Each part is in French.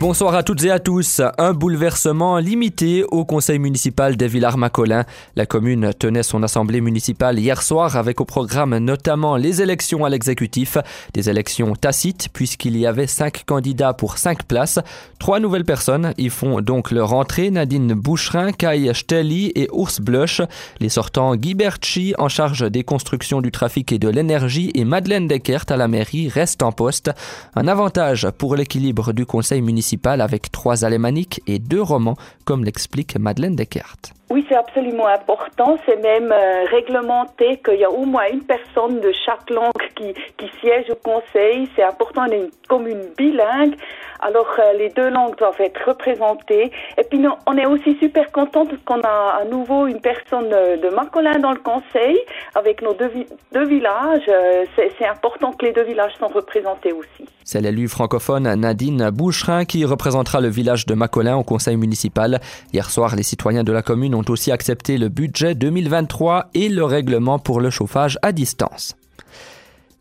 Bonsoir à toutes et à tous. Un bouleversement limité au conseil municipal des Villars-Macolin. La commune tenait son assemblée municipale hier soir avec au programme notamment les élections à l'exécutif. Des élections tacites puisqu'il y avait cinq candidats pour cinq places. Trois nouvelles personnes y font donc leur entrée. Nadine Boucherin, Kai Stelly et Urs Bluch. Les sortants Guy Berchi en charge des constructions du trafic et de l'énergie et Madeleine Deckert à la mairie restent en poste. Un avantage pour l'équilibre du conseil municipal avec trois alémaniques et deux romans, comme l'explique Madeleine Descartes. Oui, c'est absolument important. C'est même euh, réglementé qu'il y a au moins une personne de chaque langue qui, qui siège au conseil. C'est important, on est une commune bilingue. Alors, euh, les deux langues doivent être représentées. Et puis, nous, on est aussi super content parce qu'on a à nouveau une personne de Marcolin dans le conseil avec nos deux, deux villages. Euh, c'est important que les deux villages soient représentés aussi. C'est l'élu francophone Nadine Boucherin qui représentera le village de Macolin au conseil municipal. Hier soir, les citoyens de la commune ont aussi accepté le budget 2023 et le règlement pour le chauffage à distance.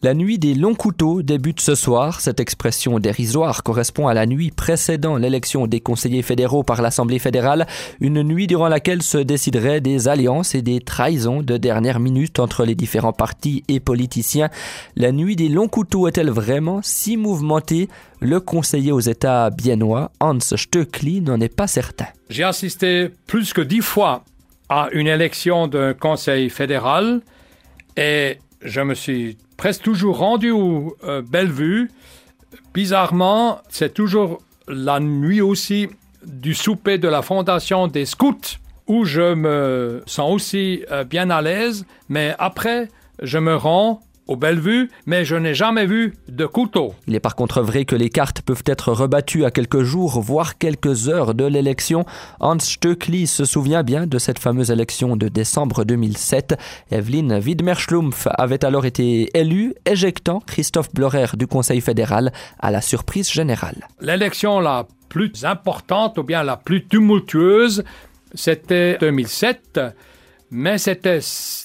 La nuit des longs couteaux débute ce soir. Cette expression dérisoire correspond à la nuit précédant l'élection des conseillers fédéraux par l'Assemblée fédérale, une nuit durant laquelle se décideraient des alliances et des trahisons de dernière minute entre les différents partis et politiciens. La nuit des longs couteaux est-elle vraiment si mouvementée? Le conseiller aux États biennois, Hans Stöckli, n'en est pas certain. J'ai assisté plus que dix fois à une élection d'un conseil fédéral et je me suis presque toujours rendu au euh, Bellevue. Bizarrement, c'est toujours la nuit aussi du souper de la fondation des scouts où je me sens aussi euh, bien à l'aise, mais après, je me rends au Bellevue, mais je n'ai jamais vu de couteau. Il est par contre vrai que les cartes peuvent être rebattues à quelques jours, voire quelques heures de l'élection. Hans Stöckli se souvient bien de cette fameuse élection de décembre 2007. Evelyn Widmer-Schlumpf avait alors été élue, éjectant Christophe Blorer du Conseil fédéral à la surprise générale. L'élection la plus importante ou bien la plus tumultueuse, c'était 2007 mais c'était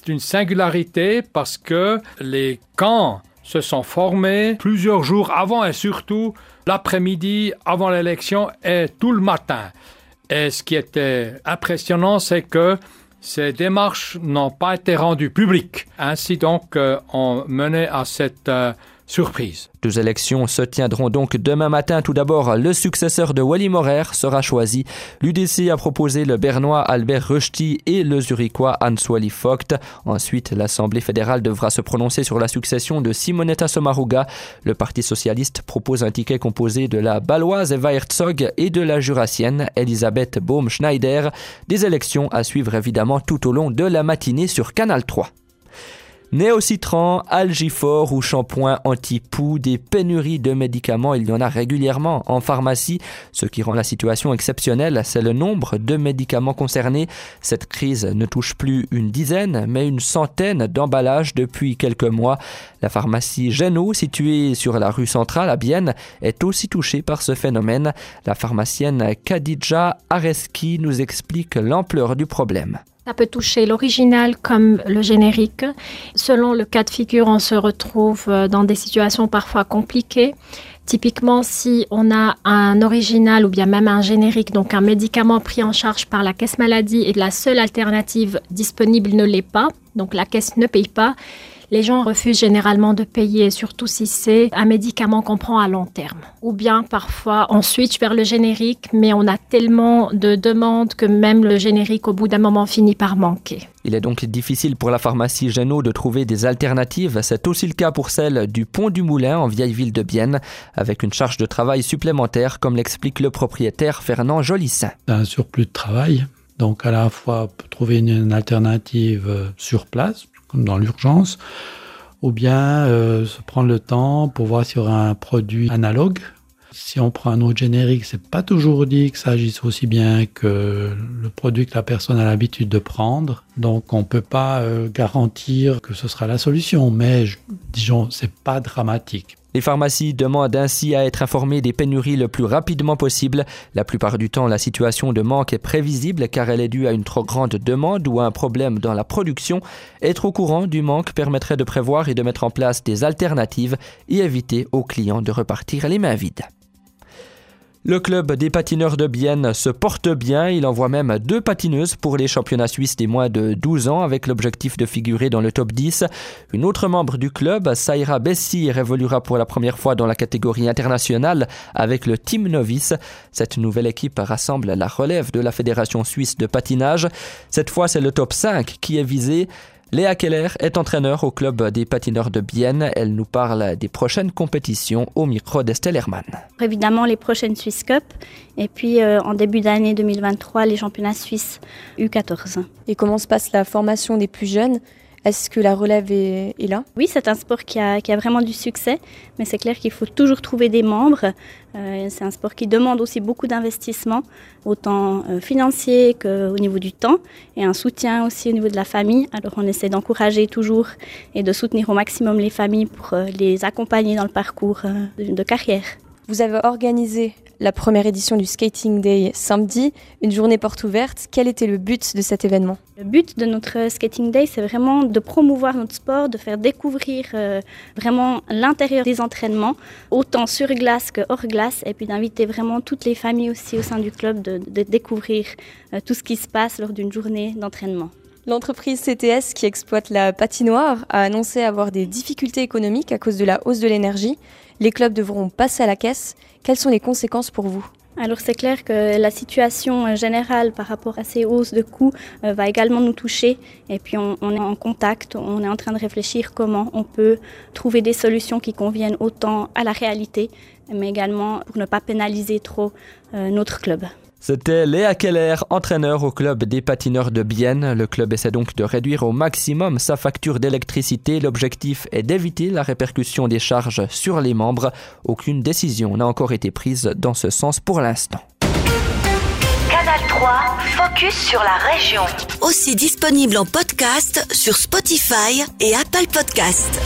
une singularité parce que les camps se sont formés plusieurs jours avant et surtout l'après-midi avant l'élection et tout le matin. Et ce qui était impressionnant, c'est que ces démarches n'ont pas été rendues publiques. Ainsi donc, euh, on menait à cette euh, surprise. Deux élections se tiendront donc demain matin. Tout d'abord, le successeur de Wally Morer sera choisi. L'UDC a proposé le Bernois Albert Rusty et le Zurichois Hans-Wally Vogt. Ensuite, l'Assemblée fédérale devra se prononcer sur la succession de Simonetta Sommaruga. Le Parti socialiste propose un ticket composé de la Baloise Eva Herzog et de la Jurassienne Elisabeth Baum-Schneider. Des élections à suivre évidemment tout au long de la matinée sur Canal 3. Néocitran, Algifor ou shampoing anti-poux, des pénuries de médicaments, il y en a régulièrement en pharmacie. Ce qui rend la situation exceptionnelle, c'est le nombre de médicaments concernés. Cette crise ne touche plus une dizaine, mais une centaine d'emballages depuis quelques mois. La pharmacie Geno, située sur la rue centrale à Bienne, est aussi touchée par ce phénomène. La pharmacienne Khadija Areski nous explique l'ampleur du problème. Ça peut toucher l'original comme le générique. Selon le cas de figure, on se retrouve euh, dans des situations parfois compliquées. Typiquement, si on a un original ou bien même un générique, donc un médicament pris en charge par la caisse maladie et la seule alternative disponible ne l'est pas, donc la caisse ne paye pas, les gens refusent généralement de payer, surtout si c'est un médicament qu'on prend à long terme. Ou bien parfois on switch vers le générique, mais on a tellement de demandes que même le générique au bout d'un moment finit par manquer. Il est donc difficile pour la pharmacie Géno de trouver des alternatives. C'est aussi le cas pour celle du Pont du Moulin en vieille ville de Bienne, avec une charge de travail supplémentaire, comme l'explique le propriétaire Fernand Jolissin. Un surplus de travail, donc à la fois trouver une alternative sur place, dans l'urgence, ou bien euh, se prendre le temps pour voir aura un produit analogue. Si on prend un autre générique, c'est pas toujours dit que ça agisse aussi bien que le produit que la personne a l'habitude de prendre. Donc on peut pas euh, garantir que ce sera la solution, mais disons c'est pas dramatique. Les pharmacies demandent ainsi à être informées des pénuries le plus rapidement possible. La plupart du temps, la situation de manque est prévisible car elle est due à une trop grande demande ou à un problème dans la production. Être au courant du manque permettrait de prévoir et de mettre en place des alternatives et éviter aux clients de repartir les mains vides. Le club des patineurs de Bienne se porte bien, il envoie même deux patineuses pour les championnats suisses des moins de 12 ans avec l'objectif de figurer dans le top 10. Une autre membre du club, Saira Bessi, évoluera pour la première fois dans la catégorie internationale avec le Team Novice. Cette nouvelle équipe rassemble la relève de la Fédération suisse de patinage. Cette fois, c'est le top 5 qui est visé. Léa Keller est entraîneur au club des patineurs de Bienne. Elle nous parle des prochaines compétitions au micro d'Estelle Hermann. Évidemment, les prochaines Swiss Cup et puis euh, en début d'année 2023, les championnats suisses U14. Et comment se passe la formation des plus jeunes? Est-ce que la relève est, là? Oui, c'est un sport qui a, vraiment du succès, mais c'est clair qu'il faut toujours trouver des membres. Euh, c'est un sport qui demande aussi beaucoup d'investissement, autant euh, financier qu'au niveau du temps, et un soutien aussi au niveau de la famille. Alors on essaie d'encourager toujours et de soutenir au maximum les familles pour euh, les accompagner dans le parcours de carrière. Vous avez organisé la première édition du Skating Day samedi, une journée porte ouverte. Quel était le but de cet événement? Le but de notre Skating Day, c'est vraiment de promouvoir notre sport, de faire découvrir euh, vraiment l'intérieur des entraînements, autant sur glace que hors glace, et puis d'inviter vraiment toutes les familles aussi au sein du club de, découvrir euh, tout ce qui se passe lors d'une journée d'entraînement. L'entreprise CTS qui exploite la patinoire a annoncé avoir des difficultés économiques à cause de la hausse de l'énergie. Les clubs devront passer à la caisse. Quelles sont les conséquences pour vous? Alors c'est clair que la situation générale par rapport à ces hausses de coûts euh, va également nous toucher et puis on, est en contact, on est en train de réfléchir comment on peut trouver des solutions qui conviennent autant à la réalité mais également pour ne pas pénaliser trop euh, notre club. C'était Léa Keller, entraîneur au club des patineurs de Bienne. Le club essaie donc de réduire au maximum sa facture d'électricité. L'objectif est d'éviter la répercussion des charges sur les membres. Aucune décision n'a encore été prise dans ce sens pour l'instant. Canal 3, focus sur la région. Aussi disponible en podcast sur Spotify et Apple Podcast.